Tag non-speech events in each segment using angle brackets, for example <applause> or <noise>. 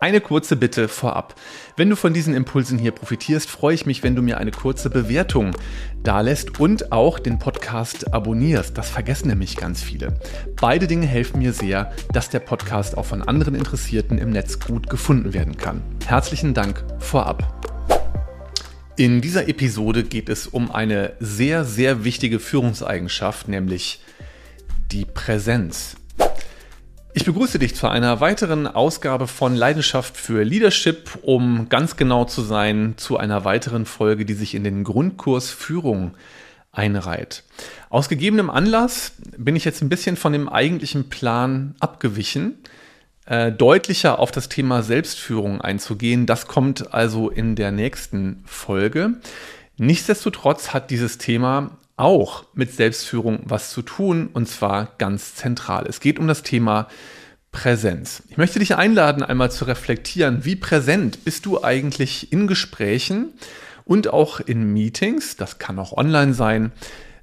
Eine kurze Bitte vorab. Wenn du von diesen Impulsen hier profitierst, freue ich mich, wenn du mir eine kurze Bewertung dalässt und auch den Podcast abonnierst. Das vergessen nämlich ganz viele. Beide Dinge helfen mir sehr, dass der Podcast auch von anderen Interessierten im Netz gut gefunden werden kann. Herzlichen Dank vorab. In dieser Episode geht es um eine sehr, sehr wichtige Führungseigenschaft, nämlich die Präsenz. Ich begrüße dich zu einer weiteren Ausgabe von Leidenschaft für Leadership, um ganz genau zu sein, zu einer weiteren Folge, die sich in den Grundkurs Führung einreiht. Aus gegebenem Anlass bin ich jetzt ein bisschen von dem eigentlichen Plan abgewichen, äh, deutlicher auf das Thema Selbstführung einzugehen. Das kommt also in der nächsten Folge. Nichtsdestotrotz hat dieses Thema auch mit Selbstführung was zu tun und zwar ganz zentral. Es geht um das Thema Präsenz. Ich möchte dich einladen, einmal zu reflektieren, wie präsent bist du eigentlich in Gesprächen und auch in Meetings, das kann auch online sein,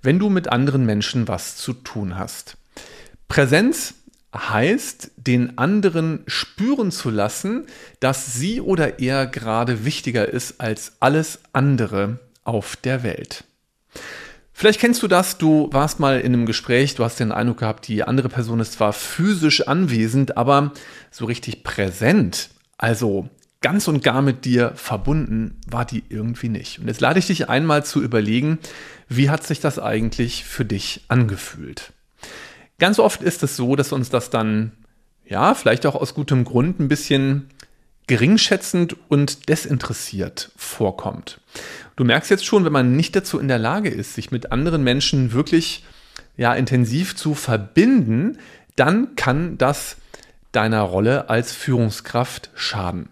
wenn du mit anderen Menschen was zu tun hast. Präsenz heißt, den anderen spüren zu lassen, dass sie oder er gerade wichtiger ist als alles andere auf der Welt. Vielleicht kennst du das, du warst mal in einem Gespräch, du hast den Eindruck gehabt, die andere Person ist zwar physisch anwesend, aber so richtig präsent, also ganz und gar mit dir verbunden, war die irgendwie nicht. Und jetzt lade ich dich einmal zu überlegen, wie hat sich das eigentlich für dich angefühlt? Ganz oft ist es so, dass uns das dann, ja, vielleicht auch aus gutem Grund ein bisschen geringschätzend und desinteressiert vorkommt. Du merkst jetzt schon, wenn man nicht dazu in der Lage ist, sich mit anderen Menschen wirklich ja, intensiv zu verbinden, dann kann das deiner Rolle als Führungskraft schaden.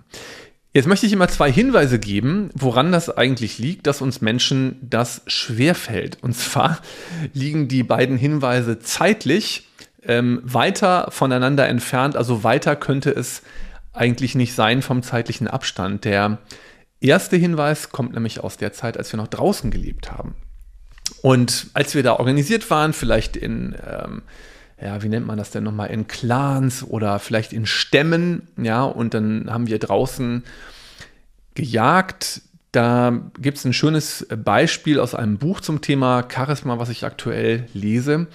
Jetzt möchte ich immer zwei Hinweise geben, woran das eigentlich liegt, dass uns Menschen das schwerfällt. Und zwar <laughs> liegen die beiden Hinweise zeitlich ähm, weiter voneinander entfernt, also weiter könnte es eigentlich nicht sein vom zeitlichen Abstand. Der erste Hinweis kommt nämlich aus der Zeit, als wir noch draußen gelebt haben. Und als wir da organisiert waren, vielleicht in, ähm, ja, wie nennt man das denn nochmal, in Clans oder vielleicht in Stämmen, ja, und dann haben wir draußen gejagt. Da gibt es ein schönes Beispiel aus einem Buch zum Thema Charisma, was ich aktuell lese.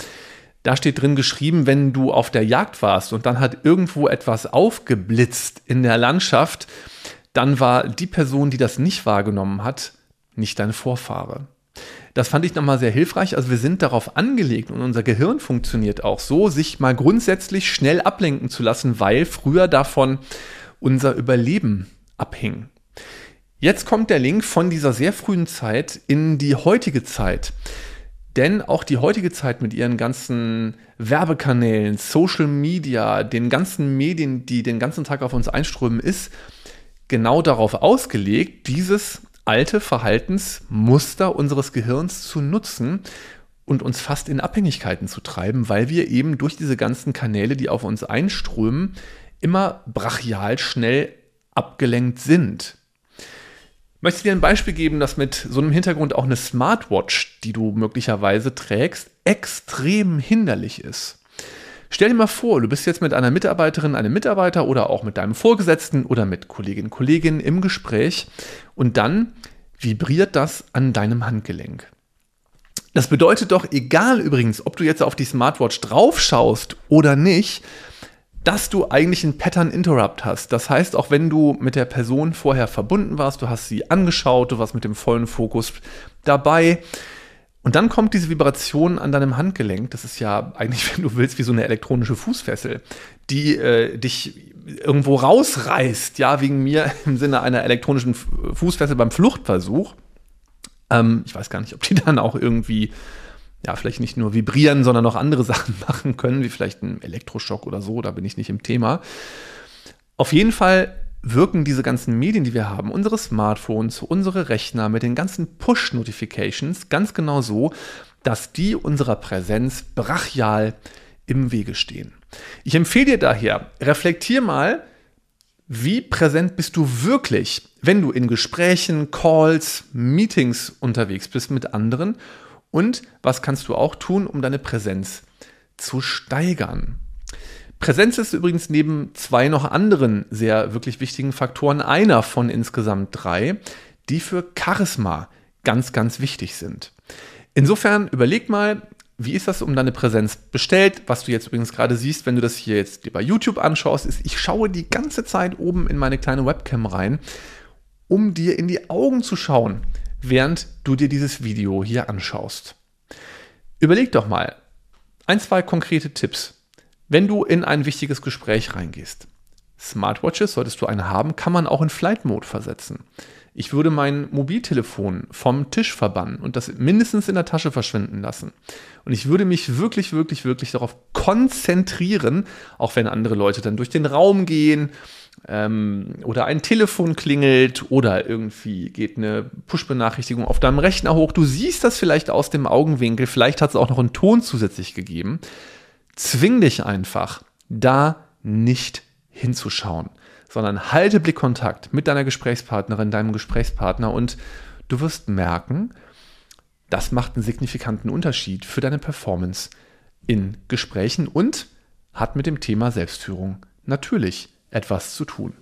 Da steht drin geschrieben, wenn du auf der Jagd warst und dann hat irgendwo etwas aufgeblitzt in der Landschaft, dann war die Person, die das nicht wahrgenommen hat, nicht dein Vorfahre. Das fand ich nochmal sehr hilfreich. Also wir sind darauf angelegt und unser Gehirn funktioniert auch so, sich mal grundsätzlich schnell ablenken zu lassen, weil früher davon unser Überleben abhing. Jetzt kommt der Link von dieser sehr frühen Zeit in die heutige Zeit. Denn auch die heutige Zeit mit ihren ganzen Werbekanälen, Social Media, den ganzen Medien, die den ganzen Tag auf uns einströmen, ist genau darauf ausgelegt, dieses alte Verhaltensmuster unseres Gehirns zu nutzen und uns fast in Abhängigkeiten zu treiben, weil wir eben durch diese ganzen Kanäle, die auf uns einströmen, immer brachial schnell abgelenkt sind. Möchte dir ein Beispiel geben, dass mit so einem Hintergrund auch eine Smartwatch, die du möglicherweise trägst, extrem hinderlich ist. Stell dir mal vor, du bist jetzt mit einer Mitarbeiterin, einem Mitarbeiter oder auch mit deinem Vorgesetzten oder mit Kolleginnen und Kollegen im Gespräch und dann vibriert das an deinem Handgelenk. Das bedeutet doch, egal übrigens, ob du jetzt auf die Smartwatch draufschaust oder nicht, dass du eigentlich einen Pattern Interrupt hast. Das heißt, auch wenn du mit der Person vorher verbunden warst, du hast sie angeschaut, du warst mit dem vollen Fokus dabei. Und dann kommt diese Vibration an deinem Handgelenk. Das ist ja eigentlich, <laughs> wenn du willst, wie so eine elektronische Fußfessel, die äh, dich irgendwo rausreißt, ja, wegen mir <laughs> im Sinne einer elektronischen Fußfessel beim Fluchtversuch. Ähm, ich weiß gar nicht, ob die <laughs> dann auch irgendwie ja, vielleicht nicht nur vibrieren, sondern auch andere <laughs> Sachen machen können, wie vielleicht ein Elektroschock oder so, da bin ich nicht im Thema. Auf jeden Fall wirken diese ganzen Medien, die wir haben, unsere Smartphones, unsere Rechner mit den ganzen Push-Notifications ganz genau so, dass die unserer Präsenz brachial im Wege stehen. Ich empfehle dir daher, reflektier mal, wie präsent bist du wirklich, wenn du in Gesprächen, Calls, Meetings unterwegs bist mit anderen und was kannst du auch tun, um deine Präsenz zu steigern? Präsenz ist übrigens neben zwei noch anderen sehr wirklich wichtigen Faktoren einer von insgesamt drei, die für Charisma ganz, ganz wichtig sind. Insofern überleg mal, wie ist das um deine Präsenz bestellt? Was du jetzt übrigens gerade siehst, wenn du das hier jetzt bei YouTube anschaust, ist, ich schaue die ganze Zeit oben in meine kleine Webcam rein, um dir in die Augen zu schauen, während du dir dieses Video hier anschaust. Überleg doch mal, ein, zwei konkrete Tipps. Wenn du in ein wichtiges Gespräch reingehst, Smartwatches, solltest du eine haben, kann man auch in Flight Mode versetzen. Ich würde mein Mobiltelefon vom Tisch verbannen und das mindestens in der Tasche verschwinden lassen. Und ich würde mich wirklich, wirklich, wirklich darauf konzentrieren, auch wenn andere Leute dann durch den Raum gehen ähm, oder ein Telefon klingelt oder irgendwie geht eine Push-Benachrichtigung auf deinem Rechner hoch. Du siehst das vielleicht aus dem Augenwinkel, vielleicht hat es auch noch einen Ton zusätzlich gegeben. Zwing dich einfach, da nicht hinzuschauen sondern halte Blickkontakt mit deiner Gesprächspartnerin, deinem Gesprächspartner und du wirst merken, das macht einen signifikanten Unterschied für deine Performance in Gesprächen und hat mit dem Thema Selbstführung natürlich etwas zu tun.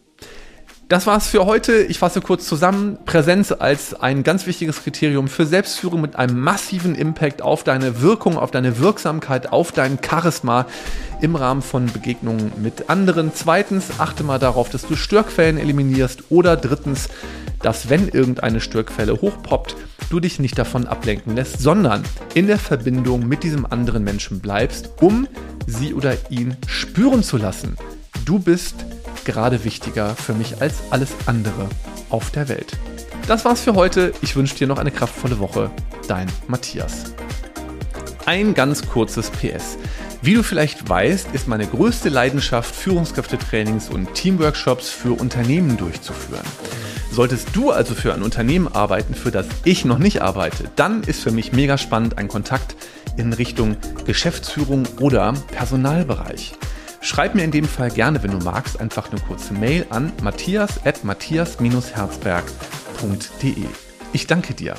Das war's für heute. Ich fasse kurz zusammen. Präsenz als ein ganz wichtiges Kriterium für Selbstführung mit einem massiven Impact auf deine Wirkung, auf deine Wirksamkeit, auf dein Charisma im Rahmen von Begegnungen mit anderen. Zweitens, achte mal darauf, dass du Störquellen eliminierst. Oder drittens, dass wenn irgendeine Störquelle hochpoppt, du dich nicht davon ablenken lässt, sondern in der Verbindung mit diesem anderen Menschen bleibst, um sie oder ihn spüren zu lassen. Du bist gerade wichtiger für mich als alles andere auf der Welt. Das war's für heute. Ich wünsche dir noch eine kraftvolle Woche. Dein Matthias. Ein ganz kurzes PS. Wie du vielleicht weißt, ist meine größte Leidenschaft, Führungskräftetrainings und Teamworkshops für Unternehmen durchzuführen. Solltest du also für ein Unternehmen arbeiten, für das ich noch nicht arbeite, dann ist für mich mega spannend ein Kontakt in Richtung Geschäftsführung oder Personalbereich. Schreib mir in dem Fall gerne, wenn du magst, einfach eine kurze Mail an matthias.matthias-herzberg.de. Ich danke dir.